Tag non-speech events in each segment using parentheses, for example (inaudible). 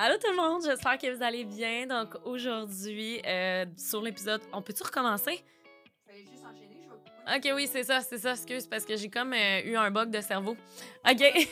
Allô tout le monde, j'espère que vous allez bien. Donc aujourd'hui, euh, sur l'épisode, on peut-tu recommencer? juste enchaîner, je vais Ok, oui, c'est ça, c'est ça, excuse, parce que j'ai comme euh, eu un bug de cerveau. Ok. (laughs)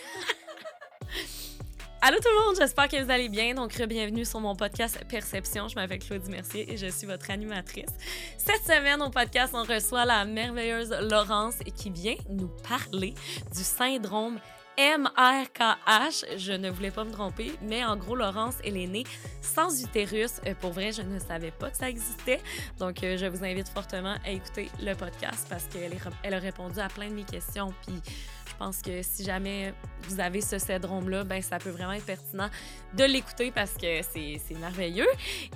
Allô tout le monde, j'espère que vous allez bien. Donc, bienvenue sur mon podcast Perception. Je m'appelle Claudie Mercier et je suis votre animatrice. Cette semaine, au podcast, on reçoit la merveilleuse Laurence qui vient nous parler du syndrome MRKH, je ne voulais pas me tromper, mais en gros, Laurence, elle est née sans utérus. Euh, pour vrai, je ne savais pas que ça existait. Donc, euh, je vous invite fortement à écouter le podcast parce qu'elle elle a répondu à plein de mes questions. Puis, je pense que si jamais vous avez ce syndrome-là, ben ça peut vraiment être pertinent de l'écouter parce que c'est merveilleux.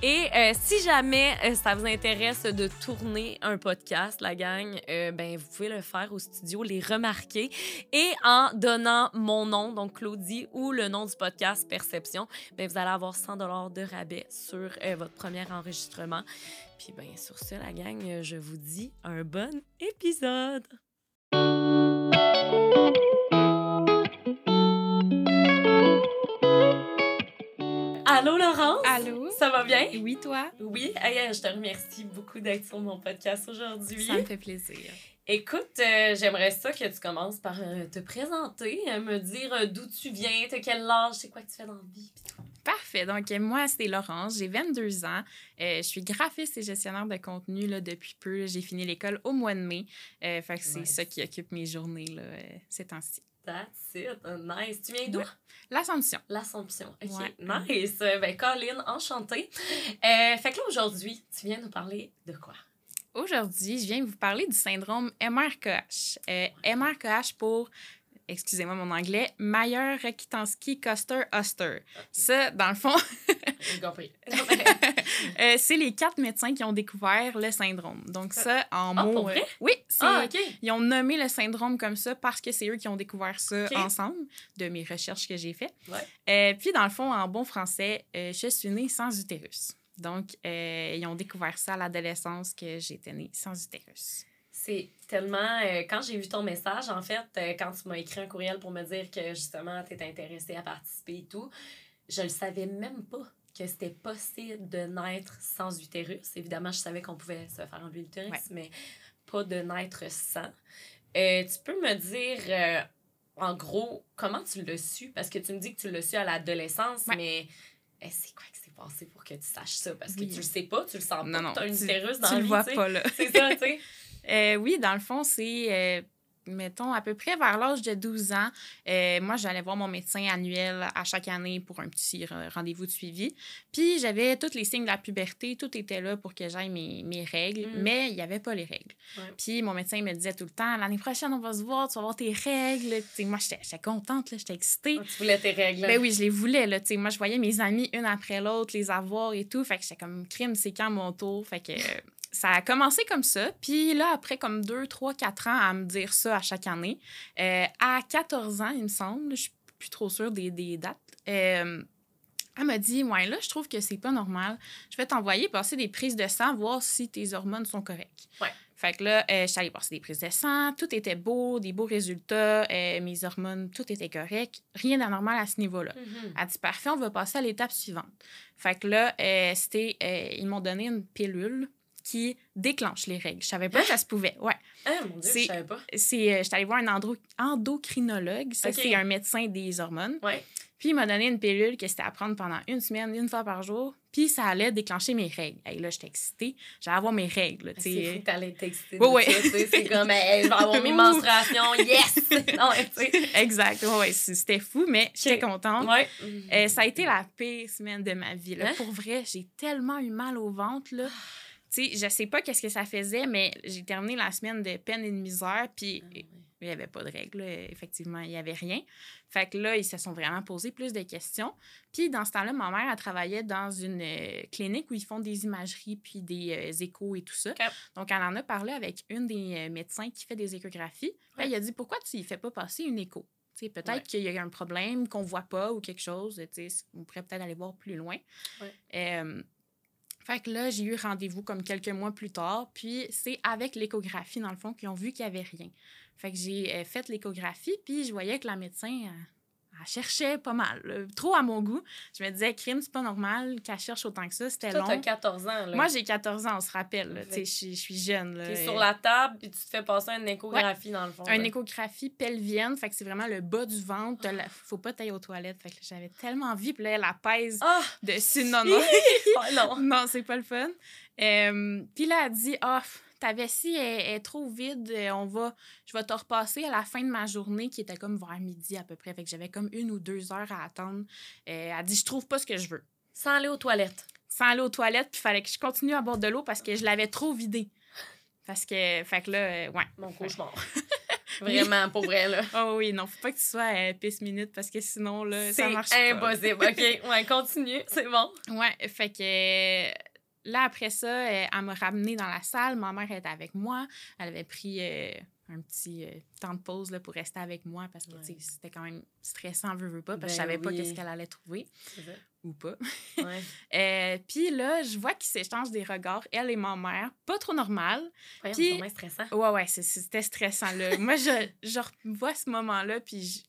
Et euh, si jamais euh, ça vous intéresse de tourner un podcast, la gang, euh, ben vous pouvez le faire au studio, les remarquer et en donnant mon nom, donc Claudie, ou le nom du podcast Perception, ben vous allez avoir 100 dollars de rabais sur votre premier enregistrement. Puis ben sur ce, la gang, je vous dis un bon épisode. Allô Laurence? Allô? Ça va bien? Oui, toi? Oui, je te remercie beaucoup d'être sur mon podcast aujourd'hui. Ça me fait plaisir. Écoute, euh, j'aimerais ça que tu commences par euh, te présenter, euh, me dire d'où tu viens, de quel âge, c'est quoi que tu fais dans la vie. Parfait. Donc, moi, c'est Laurence, j'ai 22 ans. je suis graphiste et gestionnaire de contenu là, depuis peu. J'ai fini l'école au mois de mai. fait que c'est ça qui occupe mes journées là, ces temps-ci. That's it. Nice. Tu viens d'où? L'Assomption. L'Assomption. OK. Nice. Ben, Colin, enchantée. fait que là, aujourd'hui, tu viens nous parler de quoi? Aujourd'hui, je viens vous parler du syndrome MRKH. Euh, MRKH pour, excusez-moi mon anglais, Mayer Rokitansky Custer Oster. Ça, dans le fond, (laughs) euh, c'est les quatre médecins qui ont découvert le syndrome. Donc ça, en ah, mots, euh, oui, ah, ils ont nommé le syndrome comme ça parce que c'est eux qui ont découvert ça ensemble de mes recherches que j'ai faites. Ouais. puis dans le fond, en bon français, je suis née sans utérus. Donc, euh, ils ont découvert ça à l'adolescence que j'étais née sans utérus. C'est tellement. Euh, quand j'ai vu ton message, en fait, euh, quand tu m'as écrit un courriel pour me dire que justement, tu étais intéressée à participer et tout, je le savais même pas que c'était possible de naître sans utérus. Évidemment, je savais qu'on pouvait se faire enlever l'utérus, mais pas de naître sans. tu peux me dire, en gros, comment tu l'as su? Parce que tu me dis que tu l'as su à l'adolescence, mais c'est quoi que c'est passé pour que tu saches ça? Parce que tu le sais pas, tu le sens pas. Non, tu as une utérus dans tu le vois pas, là. (laughs) C'est ça, tu sais. Euh, oui, dans le fond, c'est euh, mettons, à peu près vers l'âge de 12 ans, euh, moi, j'allais voir mon médecin annuel à chaque année pour un petit rendez-vous de suivi. Puis, j'avais tous les signes de la puberté, tout était là pour que j'aille mes, mes, règles, mm. mais il n'y avait pas les règles. Puis, mon médecin me disait tout le temps, l'année prochaine, on va se voir, tu vas voir tes règles. T'sais, moi, j'étais contente, j'étais excitée. Ah, tu voulais tes règles. Ben oui, je les voulais. Là, moi, je voyais mes amis une après l'autre les avoir et tout. Fait que j'étais comme, crime, c'est quand mon tour? Fait que ça a commencé comme ça. Puis là, après comme deux, trois, quatre ans à me dire ça à chaque année, euh, à 14 ans, il me semble, je suis plus trop sûre des, des dates, euh, elle m'a dit Ouais, là, je trouve que c'est pas normal. Je vais t'envoyer passer des prises de sang, voir si tes hormones sont correctes. Ouais. Fait que là, euh, je suis allée passer des prises de sang, tout était beau, des beaux résultats, mes hormones, tout était correct, rien d'anormal à ce niveau-là. Mm-hmm. Elle dit parfait, on va passer à l'étape suivante. Fait que là, c'était, ils m'ont donné une pilule qui déclenche les règles. Je savais pas que ça se pouvait. Ouais. Ah, mon Dieu, je savais pas. C'est, euh, j'étais allée voir un endocrinologue. Ça, c'est un médecin des hormones. Ouais. Puis, il m'a donné une pilule que c'était à prendre pendant une semaine, une fois par jour. Puis, ça allait déclencher mes règles. Et là, j'étais excitée. J'allais avoir mes règles. C'est fou que t'allais t'exciter. Oui, oui. C'est comme, je vais avoir mes (laughs) menstruations. Yes! (laughs) non, exact. Oui, c'était fou, mais j'étais contente. Ouais. Euh, ça a été la pire semaine de ma vie. Là. Hein? Pour vrai, j'ai tellement eu mal au ventre. Là. Tu sais, je sais pas qu'est-ce que ça faisait, mais j'ai terminé la semaine de peine et de misère, puis ah il n'y avait pas de règles, effectivement, il n'y avait rien. Fait que là, ils se sont vraiment posé plus de questions. Puis dans ce temps-là, ma mère, elle travaillait dans une euh, clinique où ils font des imageries puis des euh, échos et tout ça. Donc, elle en a parlé avec une des euh, médecins qui fait des échographies. Ouais. Elle a dit, pourquoi tu ne fais pas passer une écho? Peut-être qu'il y a un problème qu'on ne voit pas ou quelque chose. On pourrait peut-être aller voir plus loin. Fait que là, j'ai eu rendez-vous comme quelques mois plus tard. Puis c'est avec l'échographie, dans le fond, qu'ils ont vu qu'il n'y avait rien. Fait que j'ai euh, fait l'échographie, puis je voyais que la médecin, elle cherchait pas mal, trop à mon goût. Je me disais, crime, c'est pas normal qu'elle cherche autant que ça, c'était long. Toi, t'as 14 ans, là. Moi, j'ai 14 ans, on se rappelle, tu sais, je suis jeune, là. T'es sur la table, puis tu te fais passer une échographie, dans le fond. Une échographie pelvienne, fait que c'est vraiment le bas du ventre, la... faut pas tailler aux toilettes, fait que j'avais tellement envie, puis là, elle pèse oh! dessus, non, non. (laughs) oh, non. non, c'est pas le fun. Euh, puis là, elle dit, ah, oh, ta vessie est, trop vide, euh, on va, je vais te repasser à la fin de ma journée qui était comme vers midi à peu près. Fait que j'avais comme une ou deux heures à attendre. Euh, elle dit, je trouve pas ce que je veux. Sans aller aux toilettes. Sans aller aux toilettes, puis il fallait que je continue à boire de l'eau parce que je l'avais trop vidée. Parce que, fait que là, euh, ouais. Mon cauchemar. (laughs) Vraiment, pour vrai, là. (laughs) Oh oui, non, faut pas que tu sois à pisse minute parce que sinon, là, ça marche pas. impossible. OK, ouais, continue, c'est bon. Ouais, fait que là, après ça, elle, m'a ramenée dans la salle. Ma mère était avec moi. Elle avait pris euh, un petit euh, temps de pause là, pour rester avec moi parce que c'était quand même stressant, veux, veux pas, parce que je ben savais pas qu'est-ce qu'elle allait trouver. Ou pas. Ouais. (laughs) Euh, puis là, je vois qu'ils s'échangent des regards, elle et ma mère. Pas trop normal. Puis, stressant. Ouais, ouais, c'était stressant. Là. moi, je, je vois ce moment-là, puis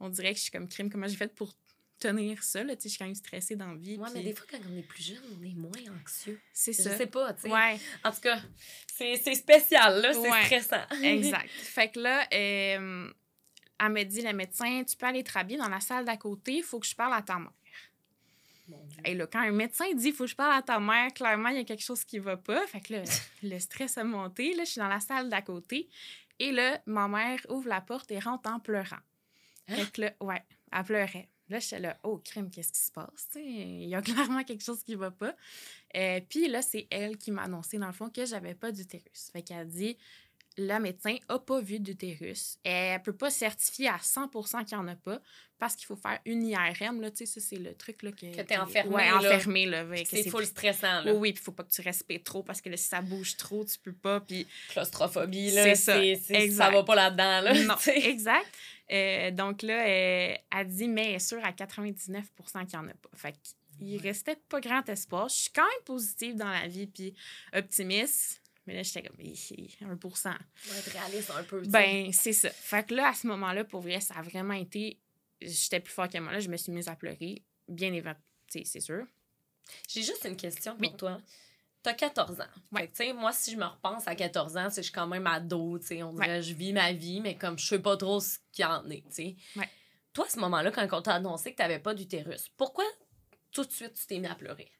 on dirait que je suis comme crime. Comment j'ai fait pour tenir ça. Là, je suis quand même stressée dans la vie. Oui, mais des fois, quand on est plus jeune, on est moins anxieux. C'est ça. Je sais pas, tu sais. Ouais. En tout cas, c'est spécial, là, c'est stressant. (laughs) exact. Fait que là, euh, elle me dit, le médecin, tu peux aller te rhabiller dans la salle d'à côté, il faut que je parle à ta mère. Et là, quand un médecin dit il faut que je parle à ta mère, clairement, il y a quelque chose qui va pas. Fait que là, le stress a monté. Là, je suis dans la salle d'à côté. Et là, ma mère ouvre la porte et rentre en pleurant. Hein? Fait que là, ouais, elle pleurait. Là, j'étais là, oh, crime, qu'est-ce qui se passe? il y a (laughs) clairement quelque chose qui va pas. Euh, puis là, c'est elle qui m'a annoncé, dans le fond, que j'avais pas d'utérus. Fait qu'elle dit, le médecin n'a pas vu d'utérus. Elle peut pas certifier à 100% qu'il n'y en a pas parce qu'il faut faire une IRM. Là, tu sais, ça, c'est le truc là, que, que tu es enfermé. Ouais, enfermé. Là, c'est full stressant. Là. Oui, oui, puis il faut pas que tu respires trop parce que si ça bouge trop, tu peux pas. Puis... Claustrophobie, là. C'est ça. Ça va pas là-dedans. Là, non, (laughs) exact. Euh, donc là, euh, elle dit, mais elle est sûre à 99% qu'il n'y en a pas. Fait qu'il restait pas grand espoir. Je suis quand même positive dans la vie, puis optimiste. Mais là, j'étais comme 1 pour être réaliste un peu. Ben, c'est ça. Fait que là, à ce moment-là, pour vrai, ça a vraiment été. J'étais plus fort que moi. Là, je me suis mise à pleurer. Bien évidemment, c'est sûr. J'ai juste une question pour toi. T'as 14 ans. Ouais. Fait moi, si je me repense à 14 ans, je suis quand même ado, on dirait je vis ma vie, mais comme je sais pas trop ce qu'il y en est, tu Ouais. Toi, à ce moment-là, quand on t'a annoncé que tu n'avais pas d'utérus, pourquoi tout de suite tu t'es mis à pleurer?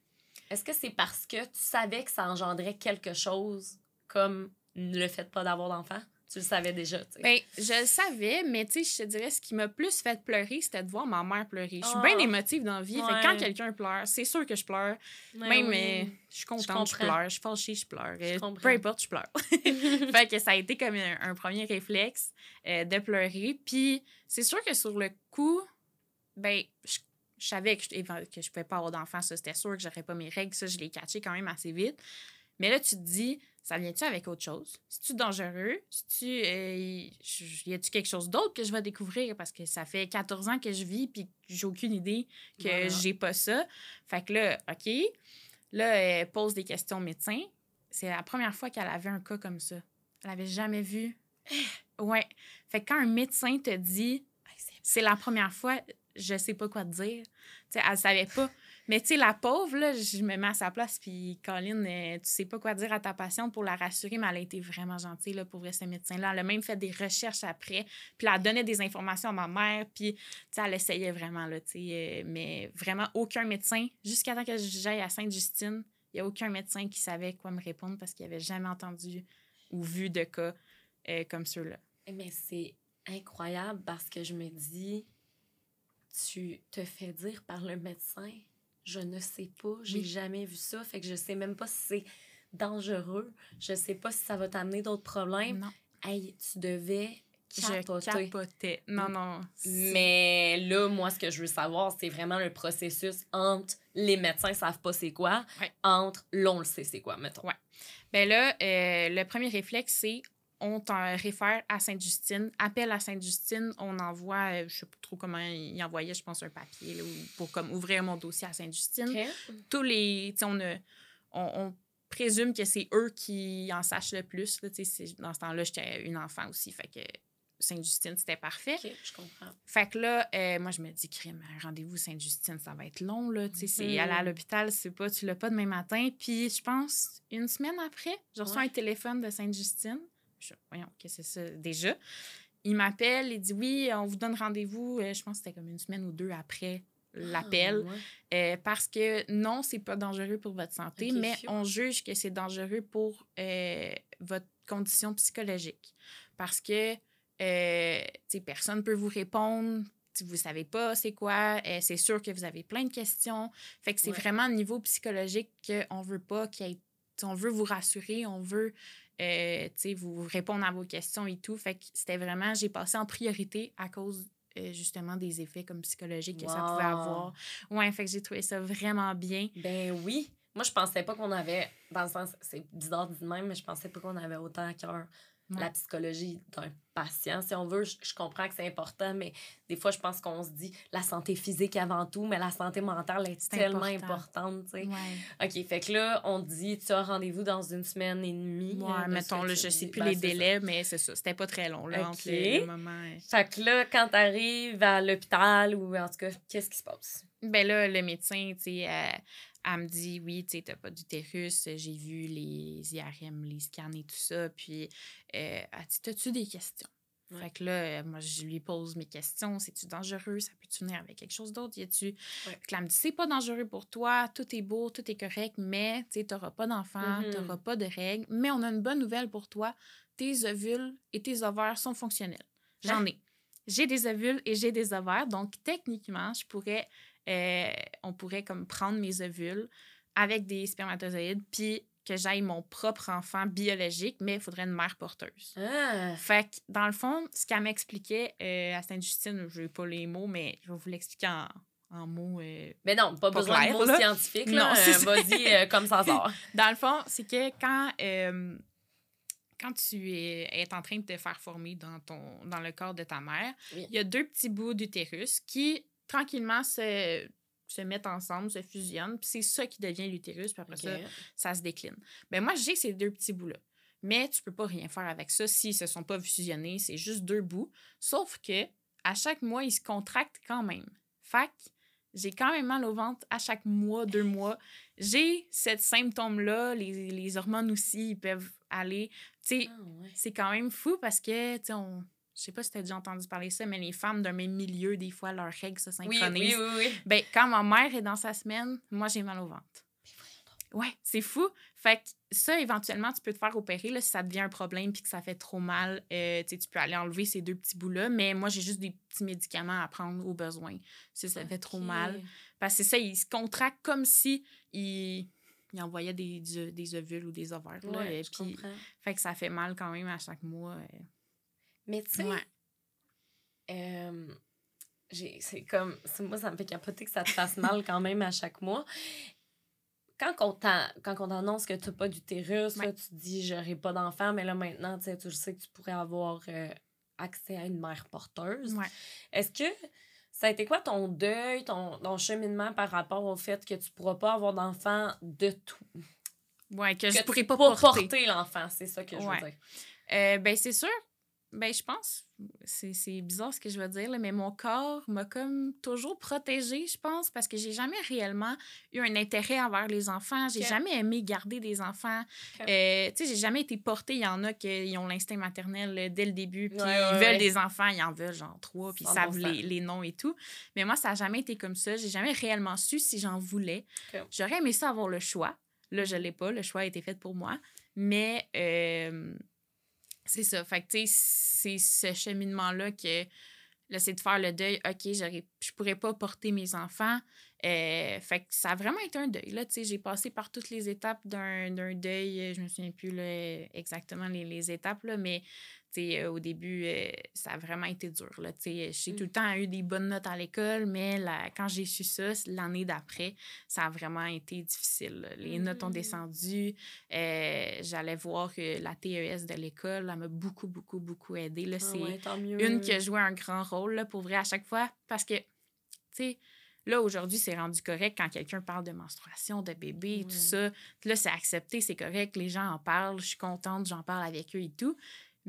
Est-ce que c'est parce que tu savais que ça engendrait quelque chose comme le fait de pas d'avoir d'enfant? Tu le savais déjà, tu sais. Ben, je le savais, mais tu sais, je te dirais, ce qui m'a plus fait pleurer, c'était de voir ma mère pleurer. Je suis bien ah. émotive dans la vie. Fait quand quelqu'un pleure, c'est sûr que je pleure. Même, euh, je suis contente, je, pleure. Je suis fâchée, je pleure. Euh, peu importe, je pleure. (laughs) fait que ça a été comme un, premier réflexe euh, de pleurer. Puis c'est sûr que sur le coup, ben, je, savais que je, que je pouvais pas avoir d'enfant. Ça, c'était sûr que j'aurais pas mes règles. Ça, je l'ai catché quand même assez vite. Mais là, tu te dis, ça vient-tu avec autre chose? C'est-tu dangereux? tu euh, y a-tu quelque chose d'autre que je vais découvrir? Parce que ça fait 14 ans que je vis puis j'ai aucune idée que j'ai pas ça. Fait que là, OK. Là, elle pose des questions au médecin. C'est la première fois qu'elle avait un cas comme ça. Elle avait jamais vu. ouais. Fait que quand un médecin te dit, c'est la première fois, je sais pas quoi te dire. sais, elle savait pas. Mais tu sais, la pauvre, là, je me mets à sa place, puis Colline, euh, tu sais pas quoi dire à ta patiente pour la rassurer, mais elle a été vraiment gentille, là, pour vrai, ce médecin-là. Elle a même fait des recherches après, puis elle a donné des informations à ma mère, puis, tu sais, elle essayait vraiment, là, euh, mais vraiment aucun médecin, jusqu'à temps que j'aille à Sainte-Justine, il n'y a aucun médecin qui savait quoi me répondre parce qu'il avait jamais entendu ou vu de cas euh, comme ceux-là. Mais c'est incroyable parce que je me dis, tu te fais dire par le médecin? Je ne sais pas, j'ai jamais vu ça, fait que je sais même pas si c'est dangereux, je sais pas si ça va t'amener d'autres problèmes. Non. Hey, tu devais capoter. Je capotais. Non, non. Mais là, moi, ce que je veux savoir, c'est vraiment le processus entre les médecins savent pas c'est quoi, entre l'on le sait c'est quoi, mettons. Ouais. Ben là, euh, le premier réflexe, c'est on t'en réfère à Sainte-Justine. Appel à Sainte-Justine, on envoie, euh, je sais pas trop comment il envoyait, je pense, un papier pour comme ouvrir mon dossier à Sainte-Justine. Tous les, on, on, présume que c'est eux qui en sachent le plus. Là, dans ce temps-là, j'étais une enfant aussi, fait que Sainte-Justine, c'était parfait. Je comprends. Fait que là, euh, moi, je me dis, crime, un rendez-vous Sainte-Justine, ça va être long, là. Tu sais, c'est Mhm. aller à l'hôpital, c'est pas, tu l'as pas demain matin. Puis, je pense, une semaine après, je reçois Ouais. un téléphone de Sainte-Justine. Je- Voyons, qu'est-ce que c'est ça, déjà? Il m'appelle, il dit, oui, on vous donne rendez-vous. Euh, je pense que c'était comme une semaine ou deux après l'appel. Ah, ouais. Euh, parce que non, c'est pas dangereux pour votre santé, mais on juge que c'est dangereux pour euh, votre condition psychologique. Parce que euh, personne ne peut vous répondre. Vous ne savez pas c'est quoi, c'est sûr que vous avez plein de questions. Fait que c'est Ouais. vraiment au niveau psychologique qu'on veut pas qu'il y ait- On veut vous rassurer, on veut euh, vous répondre à vos questions et tout. Fait que c'était vraiment, j'ai passé en priorité à cause euh, justement des effets comme psychologiques que ça pouvait avoir. Ouais, fait que j'ai trouvé ça vraiment bien. Ben oui. Moi, je pensais pas qu'on avait, dans le sens, c'est bizarre dit de même, mais je pensais pas qu'on avait autant à cœur Ouais. la psychologie d'un patient. Si on veut, je, je comprends que c'est important, mais des fois, je pense qu'on se dit la santé physique avant tout, mais la santé mentale est, tellement important. importante, tu. Ouais. OK, fait que là, on dit, tu as rendez-vous dans une semaine et demie. Ouais, euh, mettons, là, tu je sais plus Ben, les ça. délais, mais c'est ça. C'était pas très long, là, entre. Fait que là, quand t'arrives à l'hôpital ou en tout cas, qu'est-ce qui se passe? Ben là, le médecin, tu sais, euh, elle me dit, oui, tu sais, t'as pas d'utérus, j'ai vu les IRM, les scans et tout ça, puis euh, elle dit, t'as-tu des questions? Ouais. Fait que là, euh, moi, je lui pose mes questions. C'est-tu dangereux? Ça peut-tu venir avec quelque chose d'autre? Y a-tu... Ouais. Fait que là, elle me dit, c'est pas dangereux pour toi, tout est beau, tout est correct, mais, tu sais, t'auras pas d'enfant, Mhm. t'auras pas de règles. Mais on a une bonne nouvelle pour toi. Tes ovules et tes ovaires sont fonctionnels. J'en Hein? ai. J'ai des ovules et j'ai des ovaires. Donc, techniquement, je pourrais... euh, on pourrait comme prendre mes ovules avec des spermatozoïdes, puis que j'aille mon propre enfant biologique, mais il faudrait une mère porteuse. Ah! Fait que, dans le fond, ce qu'elle m'expliquait euh, à Sainte-Justine, je n'ai pas les mots, mais je vais vous l'expliquer en, en mots. euh. Mais non, pas, Pas besoin clair, de mots là. scientifiques. Non, c'est. Vas-y comme ça sort. (laughs) Dans le fond, c'est que quand, quand tu es, es en train de te faire former dans, ton, dans le corps de ta mère, Oui. il y a deux petits bouts d'utérus qui, tranquillement, se, se mettent ensemble, se fusionnent, puis c'est ça qui devient l'utérus, puis après ça, ça se décline. Ben moi, j'ai ces deux petits bouts-là. Mais tu peux pas rien faire avec ça s'ils se sont pas fusionnés. C'est juste deux bouts. Sauf que à chaque mois, ils se contractent quand même. Fait que j'ai quand même mal au ventre à chaque mois, deux (laughs) mois. J'ai ce symptôme-là. Les, les hormones aussi, ils peuvent aller. Tu sais, Ah, ouais. c'est quand même fou parce que, tu sais, on. Je sais pas si tu as déjà entendu parler de ça, mais les femmes d'un même milieu, des fois, leurs règles se Oui, synchronisent. oui, oui, oui. Ben, quand ma mère est dans sa semaine, moi, j'ai mal au ventre. Ouais, c'est fou. Fait que ça, éventuellement, tu peux te faire opérer là, si ça devient un problème puis que ça fait trop mal. euh, tu sais, tu peux aller enlever ces deux petits bouts-là. Mais moi, j'ai juste des petits médicaments à prendre au besoin si ça fait trop mal. Parce que c'est ça, ils se contractent comme si ils, ils envoyaient des, des ovules ou des ovaires. là, Ouais, et je puis, comprends. fait que ça fait mal quand même à chaque mois. euh. Mais tu sais, Ouais. euh, c'est comme. c'est- Moi, ça me fait capoter que ça te fasse mal quand même à chaque mois. Quand on t'an- quand on t'annonce que tu n'as pas d'utérus, là, Ouais. tu te dis j'aurai pas d'enfant, mais là maintenant, tu sais, tu sais que tu pourrais avoir euh, accès à une mère porteuse. Ouais. Est-ce que ça a été quoi ton deuil, ton, ton cheminement par rapport au fait que tu pourras pas avoir d'enfant de tout? Ouais, que, Que je pourrais pas porter. l'enfant, c'est ça que je veux dire. Euh, ben, c'est sûr. Ben, je pense, c'est bizarre ce que je veux dire, là, mais mon corps m'a comme toujours protégée, je pense, parce que j'ai jamais réellement eu un intérêt envers les enfants. J'ai Ok. jamais aimé garder des enfants. Euh, tu sais, j'ai jamais été portée. Il y en a qui ont l'instinct maternel euh, dès le début, puis Ouais, ouais, ils veulent ouais. des enfants, ils en veulent genre trois, puis ils savent 100%. les, les noms et tout. Mais moi, ça n'a jamais été comme ça. J'ai jamais réellement su si j'en voulais. J'aurais aimé ça avoir le choix. Là, je l'ai pas. Le choix a été fait pour moi. Mais euh, c'est ça. Fait que, tu sais, c'est ce cheminement-là que là, c'est de faire le deuil. OK, je pourrais pas porter mes enfants. Euh, fait que ça a vraiment été un deuil. Là, tu sais, j'ai passé par toutes les étapes d'un, deuil. Je me souviens plus exactement les, les étapes, là, mais euh, au début, euh, ça a vraiment été dur. J'ai Mm. tout le temps eu des bonnes notes à l'école, mais la- quand j'ai su ça, l'année d'après, ça a vraiment été difficile. là. Les notes ont Mm. descendu. Euh, j'allais voir que la TES de l'école, elle m'a beaucoup, beaucoup, beaucoup aidée. Là, Ah c'est ouais, une qui a joué un grand rôle là, pour vrai à chaque fois. Parce que, tu sais, là, aujourd'hui, c'est rendu correct quand quelqu'un parle de menstruation, de bébé, et tout ça. Là, c'est accepté, c'est correct, les gens en parlent, je suis contente, j'en parle avec eux et tout.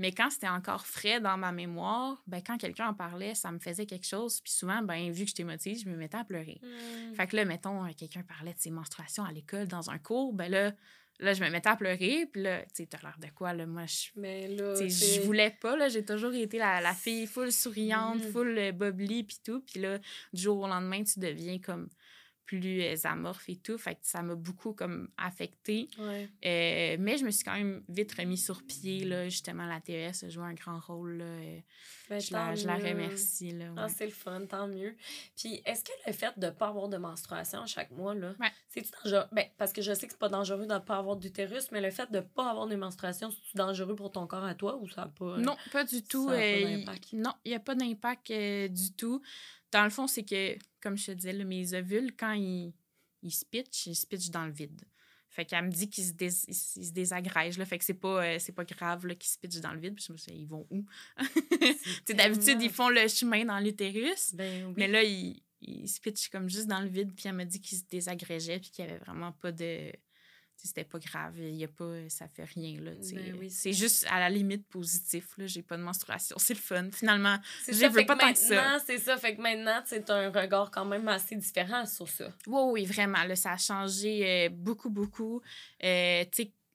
Mais quand c'était encore frais dans ma mémoire, ben, quand quelqu'un en parlait, ça me faisait quelque chose. Puis souvent, ben, vu que j'étais motivée, je me mettais à pleurer. Hmm. Fait que là, mettons, quelqu'un parlait de ses menstruations à l'école dans un cours, ben là, là, je me mettais à pleurer. Puis là, tu sais, t'as l'air de quoi, là? Moi, je. Mais là, je voulais pas, là. J'ai toujours été la, la fille full souriante, Mhm. full euh, bubbly, puis tout. Puis là, du jour au lendemain, tu deviens comme plus euh, amorphe et tout. Fait que ça m'a beaucoup comme affectée. Ouais. Euh, mais je me suis quand même vite remis sur pied, là. Justement, la TES a joué un grand rôle, là. Euh, Ben, je, la, je la remercie, là. Ah, ouais. c'est le fun, tant mieux. Puis, est-ce que le fait de ne pas avoir de menstruation chaque mois, là, Ouais. c'est-tu dangereux? Ben, parce que je sais que c'est pas dangereux de ne pas avoir d'utérus, mais le fait de ne pas avoir de menstruation, c'est-tu dangereux pour ton corps à toi ou ça n'a pas. Non, pas du tout. pas non, il n'y a pas d'impact euh, du tout. Dans le fond, c'est que, comme je te disais, là, mes ovules, quand ils, ils se pitchent, ils se pitchent dans le vide. Fait qu'elle me dit qu'ils se, dés- ils se- ils se désagrègent. Là. Fait que c'est pas, euh, c'est pas grave qu'ils se pitchent dans le vide. Puis je me suis dit, ils vont où? (laughs) D'habitude, ils font le chemin dans l'utérus. Ben oui. Mais là, ils, ils se pitchent comme juste dans le vide. Puis elle m'a dit qu'ils se désagrégeaient. Puis qu'il n'y avait vraiment pas de. C'était pas grave. Il y a pas, ça fait rien. Là. Ben oui, c'est juste à la limite positif. Là. J'ai pas de menstruation. C'est le fun. Finalement, je ça, veux pas tant que ça. c'est ça. Fait que maintenant, c'est un regard quand même assez différent sur ça. Oui, oui, vraiment. Là, ça a changé euh, beaucoup, beaucoup. Euh,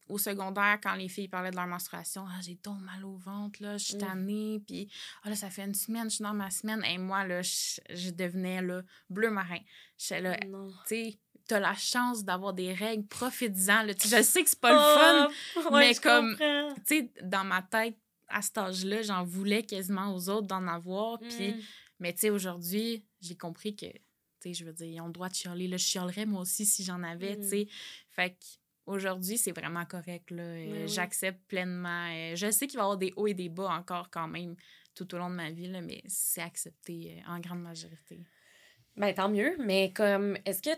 au secondaire, quand les filles parlaient de leur menstruation, ah, j'ai donc mal au ventre, là, je suis Mm. tannée, puis ah, là, ça fait une semaine, je suis dans ma semaine. Et moi, là, je, je devenais là, bleu marin. J'étais là, tu sais, t'as la chance d'avoir des règles, profites-en. Je sais que c'est pas le fun, Ah, ouais, mais comme- tu sais, dans ma tête, à cet âge-là, j'en voulais quasiment aux autres d'en avoir, puis... Mm. Mais tu sais, aujourd'hui, j'ai compris que, tu sais, je veux dire, ils ont le droit de chialer. Là, je chialerais moi aussi si j'en avais, Mm. tu sais. Fait qu'aujourd'hui, c'est vraiment correct, là. Euh, oui. J'accepte pleinement. Euh, je sais qu'il va y avoir des hauts et des bas encore quand même tout au long de ma vie, là, mais c'est accepté euh, en grande majorité. Ben, tant mieux, mais comme, est-ce que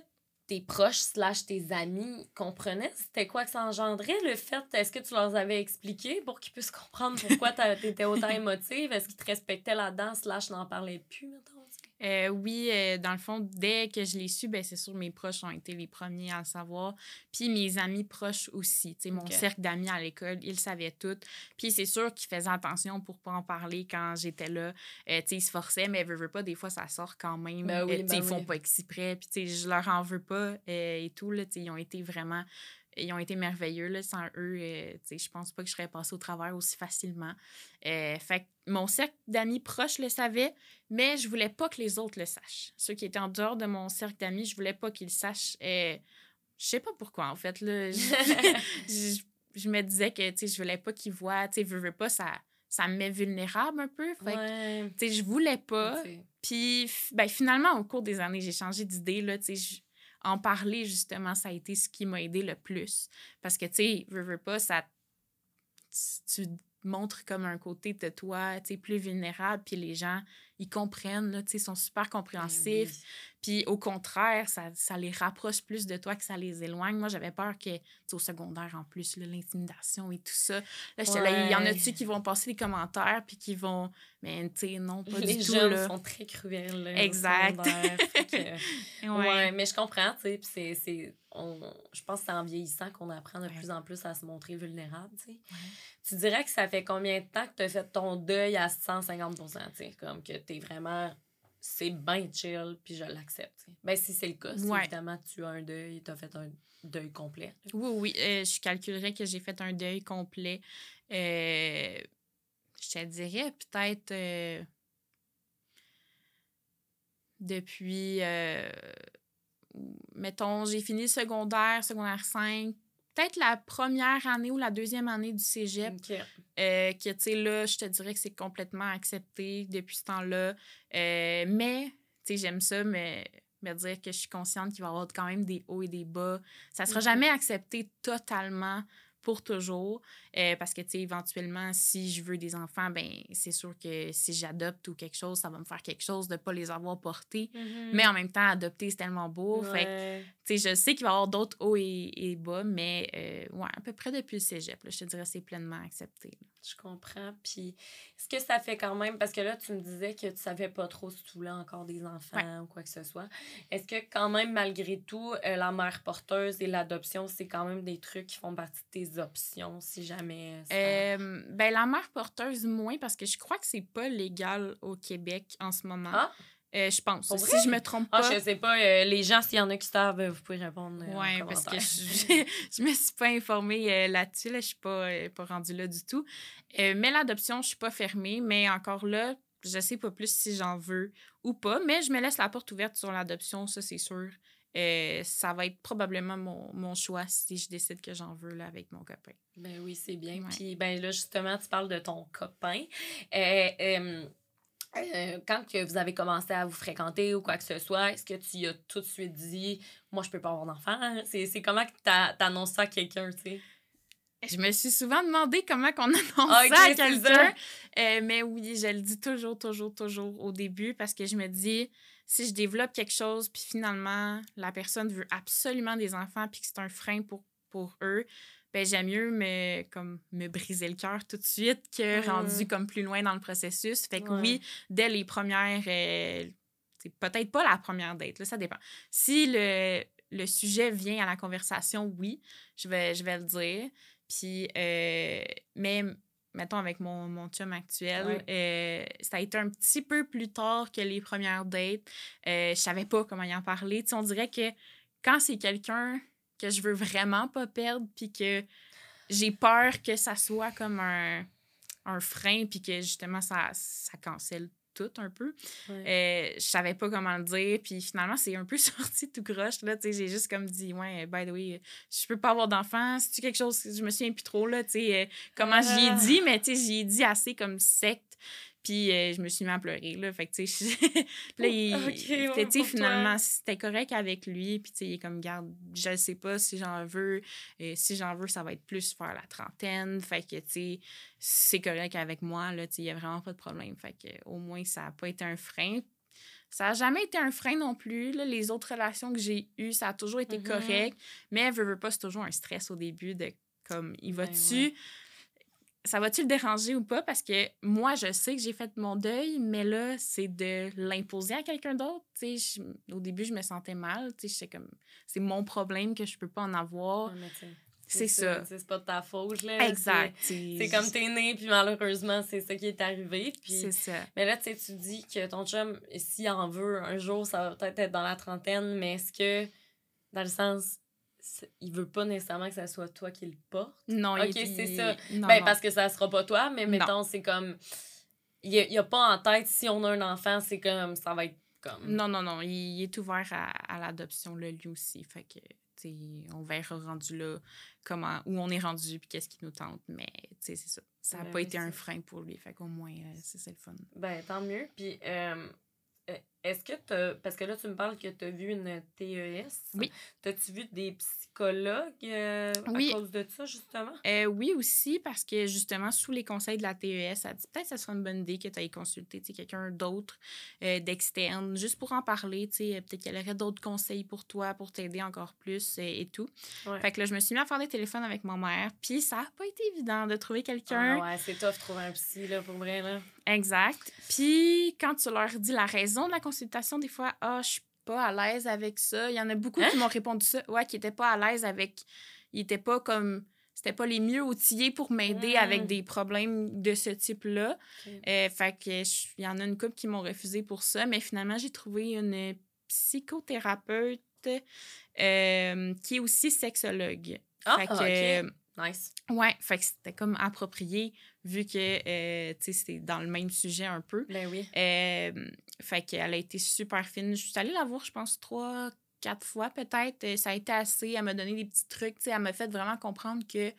tes proches slash tes amis comprenaient? C'était quoi que ça engendrait, le fait? Est-ce que tu leur avais expliqué pour qu'ils puissent (laughs) comprendre pourquoi t'a- t'étais autant émotive? Est-ce qu'ils te respectaient là-dedans slash n'en parlaient plus, mettons? Euh, oui, euh, dans le fond, dès que je l'ai su, ben, c'est sûr mes proches ont été les premiers à le savoir. Puis mes amis proches aussi. Sais, mon cercle d'amis à l'école, ils le savaient tout. Puis c'est sûr qu'ils faisaient attention pour pas en parler quand j'étais là. Euh, sais, ils se forçaient, mais veux, veux pas, des fois, ça sort quand même. Ben oui, ben ils font oui. pas exprès. Puis je leur en veux pas et tout. Là, ils ont été vraiment... Ils ont été merveilleux. Là. Sans eux, euh, je pense pas que je serais passée au travers aussi facilement. Euh, fait que mon cercle d'amis proches le savait, mais je voulais pas que les autres le sachent. Ceux qui étaient en dehors de mon cercle d'amis, je voulais pas qu'ils le sachent. Euh, je sais pas pourquoi, en fait. Là. Je, (laughs) je- je me disais que je voulais pas qu'ils voient. Sais, veux, veux pas, ça, ça me met vulnérable un peu. Fait que, Ouais. je voulais pas. Puis ben, finalement, au cours des années, j'ai changé d'idée. Là, je- en parler, justement, ça a été ce qui m'a aidé le plus. Parce que, tu sais, veux, veux pas, ça. Tu, tu montres comme un côté de toi, tu sais, plus vulnérable, puis les gens, ils comprennent, là, tu sais, ils sont super compréhensifs. Ben Puis au contraire, ça, ça les rapproche plus de toi que ça les éloigne. Moi, j'avais peur que, au secondaire en plus, l'intimidation et tout ça. Là, il y en a-tu qui vont passer des commentaires puis qui vont. Mais, tu sais, non, pas Les du tout. jeunes Là. sont très cruels. là, Exact. que- (laughs) Ouais. Ouais, mais je comprends, tu sais, puis c'est, c'est, on, je pense que c'est en vieillissant qu'on apprend de Ouais. plus en plus à se montrer vulnérable, tu sais. Tu dirais que ça fait combien de temps que tu as fait ton deuil à 150 tu sais, comme que tu es vraiment, c'est bien chill, puis je l'accepte. Ben, si c'est le cas, si Ouais. évidemment tu as un deuil, tu as fait un deuil complet. là. Oui, oui. euh, je calculerais que j'ai fait un deuil complet. Euh, je te dirais peut-être euh, depuis, mettons, j'ai fini le secondaire, secondaire 5, peut-être la première année ou la deuxième année du cégep. Euh, que, tu sais, là, je te dirais que c'est complètement accepté depuis ce temps-là. Euh, mais, tu sais, j'aime ça, mais me dire que je suis consciente qu'il va y avoir quand même des hauts et des bas. Ça sera Mhm. jamais accepté totalement pour toujours. euh, parce que, tu sais, éventuellement, si je veux des enfants, ben c'est sûr que si j'adopte ou quelque chose, ça va me faire quelque chose de pas les avoir portés. Mais en même temps, adopter, c'est tellement beau. Fait Ouais. tu sais, je sais qu'il va y avoir d'autres hauts et, et bas, mais euh, ouais, à peu près depuis le cégep, là, je te dirais c'est pleinement accepté. là. Je comprends. Puis, est-ce que ça fait quand même, parce que là, tu me disais que tu savais pas trop si tu voulais encore des enfants ou quoi que ce soit. Est-ce que quand même, malgré tout, euh, la mère porteuse et l'adoption, c'est quand même des trucs qui font partie de des options si jamais. Euh, ben, la mère porteuse, moins, parce que je crois que c'est pas légal au Québec en ce moment. Ah? Euh, je pense. Si je me trompe pas. Ah, je sais pas. Euh, les gens, s'il y en a qui savent, vous pouvez répondre. oui, parce que je, (laughs) je, me suis pas informée là-dessus. Là, je suis pas, pas rendue là du tout. mais l'adoption, je suis pas fermée. Mais encore là, je sais pas plus si j'en veux ou pas. Mais je me laisse la porte ouverte sur l'adoption, ça, c'est sûr. Euh, ça va être probablement mon, mon, choix si je décide que j'en veux là, avec mon copain. Ben oui, c'est bien. Puis ben là, justement, tu parles de ton copain. Euh, euh, quand que vous avez commencé à vous fréquenter ou quoi que ce soit, est-ce que tu as tout de suite dit Moi, je peux pas avoir d'enfant? C'est comment que tu annonces ça à quelqu'un, tu sais? Je me suis souvent demandé comment qu'on (laughs) annonce ça à quelqu'un. mais oui, je le dis toujours, toujours, toujours au début parce que je me dis si je développe quelque chose, puis finalement, la personne veut absolument des enfants, puis que c'est un frein pour, pour eux, ben j'aime mieux me, comme, me briser le cœur tout de suite que rendu comme plus loin dans le processus. Fait que oui, dès les premières... c'est euh, peut-être pas la première date, là, ça dépend. Si le, le sujet vient à la conversation, oui, je vais, je vais le dire. Puis, euh, mais mettons, avec mon, mon chum actuel, euh, ça a été un petit peu plus tard que les premières dates. Euh, je savais pas comment y en parler. on dirait que quand c'est quelqu'un que je veux vraiment pas perdre, puis que j'ai peur que ça soit comme un, un frein, puis que justement ça, ça cancelle tout un peu. Euh, je savais pas comment le dire. Puis finalement, c'est un peu (laughs) sorti tout croche. Là, j'ai juste comme dit, ouais, by the way, je peux pas avoir d'enfant. C'est quelque chose, je me souviens plus trop, là, tu sais, euh, comment j'y ai ah. dit, mais tu sais, j'y ai dit assez comme sec puis euh, je me suis mis à pleurer, là. Fait que, tu sais, (laughs) là, il, finalement, c'était correct avec lui. Puis, tu sais, il est comme, garde, je sais pas si j'en veux. et si j'en veux, ça va être plus vers la trentaine. Fait que, tu sais, c'est correct avec moi, là. Tu sais, il y a vraiment pas de problème. Fait que, au moins, ça a pas été un frein. Ça n'a jamais été un frein non plus. Là. Les autres relations que j'ai eues, ça a toujours été mm-hmm. correct. Mais, veux, veux pas, c'est toujours un stress au début de comme, il ben va-tu? Ça va-tu le déranger ou pas? Parce que moi, je sais que j'ai fait mon deuil, mais là, c'est de l'imposer à quelqu'un d'autre. Au début, je me sentais mal. C'est comme, mon problème que je peux pas en avoir. c'est ça. C'est pas de ta faute, là. Exact. C'est comme t'es né, puis malheureusement, c'est ça qui est arrivé. C'est ça. Mais là, tu dis que ton chum, s'il en veut un jour, ça va peut-être être dans la trentaine, mais est-ce que, dans le sens, il veut pas nécessairement que ça soit toi qui le porte. Non, OK, c'est ça. ben, parce que ça sera pas toi, mais mettons, c'est comme. Il y a, a, pas en tête, si on a un enfant, c'est comme. Ça va être comme. Non, non, non. Il, est ouvert à, à l'adoption, là, lui aussi. Fait que. on verra rendu là comment où on est rendu puis qu'est-ce qui nous tente mais c'est ça ça n'a ben pas été un frein pour lui fait qu'au moins euh, c'est le fun ben tant mieux puis euh, euh, est-ce que tu parce que là, tu me parles que tu as vu une TES. Oui. T'as-tu vu des psychologues euh, à cause de ça, justement? Euh, oui, aussi, parce que justement, sous les conseils de la TES, ça dit peut-être que ce serait une bonne idée que tu ailles consulter quelqu'un d'autre, d'externe, juste pour en parler. Peut-être qu'il y aurait d'autres conseils pour toi, pour t'aider encore plus et tout. Fait que là, je me suis mis à faire des téléphones avec ma mère, puis ça n'a pas été évident de trouver quelqu'un. Ah ouais, c'est tough de trouver un psy, là, pour vrai, là. Exact. Puis quand tu leur dis la raison de la consultation, des fois, ah, je suis pas à l'aise avec ça. Il y en a beaucoup qui hein? m'ont répondu ça. Ouais, qui étaient pas à l'aise avec. Ils étaient pas comme. C'était pas les mieux outillés pour m'aider avec hmm. des problèmes de ce type-là. Euh, fait que il y en a une couple qui m'ont refusé pour ça, mais finalement, j'ai trouvé une psychothérapeute euh, qui est aussi sexologue. Ah, fait que, Nice. Ouais, fait que c'était comme approprié vu que euh, c'était dans le même sujet un peu. Ben oui. Euh, fait qu'elle a été super fine. Je suis allée la voir, je pense, trois, quatre fois peut-être. Euh, ça a été assez. Elle m'a donné des petits trucs. Elle m'a fait vraiment comprendre que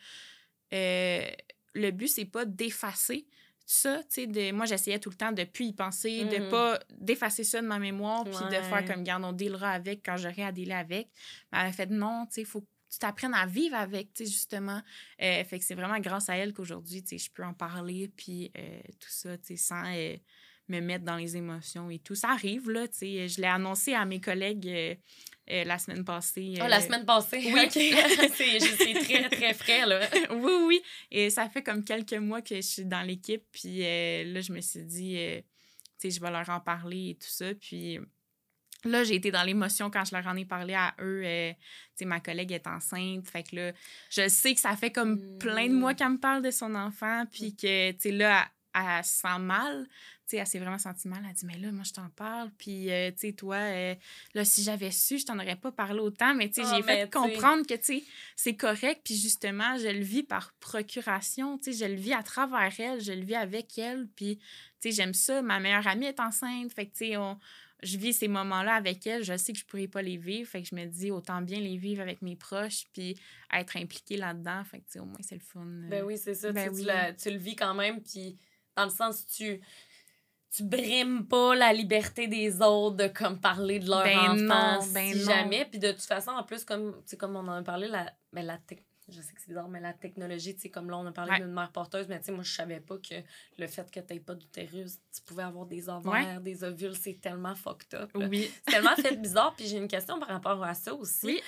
le but, c'est pas d'effacer ça, tu sais, de, moi, j'essayais tout le temps de plus y penser, de mm. pas d'effacer ça de ma mémoire, puis de faire comme, garde, on dealera avec quand j'aurai à dealer avec. Mais elle a fait, non, tu sais, il faut tu t'apprennes à vivre avec, tu sais, justement. Euh, fait que c'est vraiment grâce à elle qu'aujourd'hui, tu sais, je peux en parler, puis euh, tout ça, tu sais, sans euh, me mettre dans les émotions et tout. Ça arrive, là, tu sais. Je l'ai annoncé à mes collègues la semaine passée. oh, la semaine passée? Oui. (laughs) c'est très, très frais, là. (laughs) oui, oui. Et ça fait comme quelques mois que je suis dans l'équipe, puis là, je me suis dit, tu sais, je vais leur en parler et tout ça, puis Là, j'ai été dans l'émotion quand je leur en ai parlé à eux. Euh, tu sais, ma collègue est enceinte. Fait que là, je sais que ça fait comme plein de mois mm. qu'elle me parle de son enfant. Puis que, tu sais, là, elle, elle, se sent mal. Tu sais, elle s'est vraiment sentie mal. Elle a dit, mais là, moi, je t'en parle. Puis, euh, tu sais, toi, euh, là, si j'avais su, je t'en aurais pas parlé autant. Mais, tu sais, j'ai ah, fait comprendre que, tu sais, c'est correct. Puis, justement, je le vis par procuration. Tu sais, je le vis à travers elle. Je le vis avec elle. Puis, tu sais, j'aime ça. Ma meilleure amie est enceinte. Fait que, tu sais, on je vis ces moments-là avec elle, je sais que je pourrais pas les vivre, fait que je me dis autant bien les vivre avec mes proches puis être impliquée là-dedans, fait que au moins c'est le fun. Euh. Ben oui, c'est ça, ben tu, tu, le vis quand même puis dans le sens tu tu brimes pas la liberté des autres de comme parler de leur ben enfance ben si jamais puis de toute façon en plus comme comme on en a parlé la ben, la je sais que c'est bizarre, mais la technologie, tu sais, comme là, on a parlé d'une mère porteuse, mais tu sais, moi, je savais pas que le fait que tu n'aies pas d'utérus, tu pouvais avoir des ovaires, des ovules, c'est tellement fucked up. Oui. C'est tellement fait (laughs) bizarre. Puis j'ai une question par rapport à ça aussi. Oui.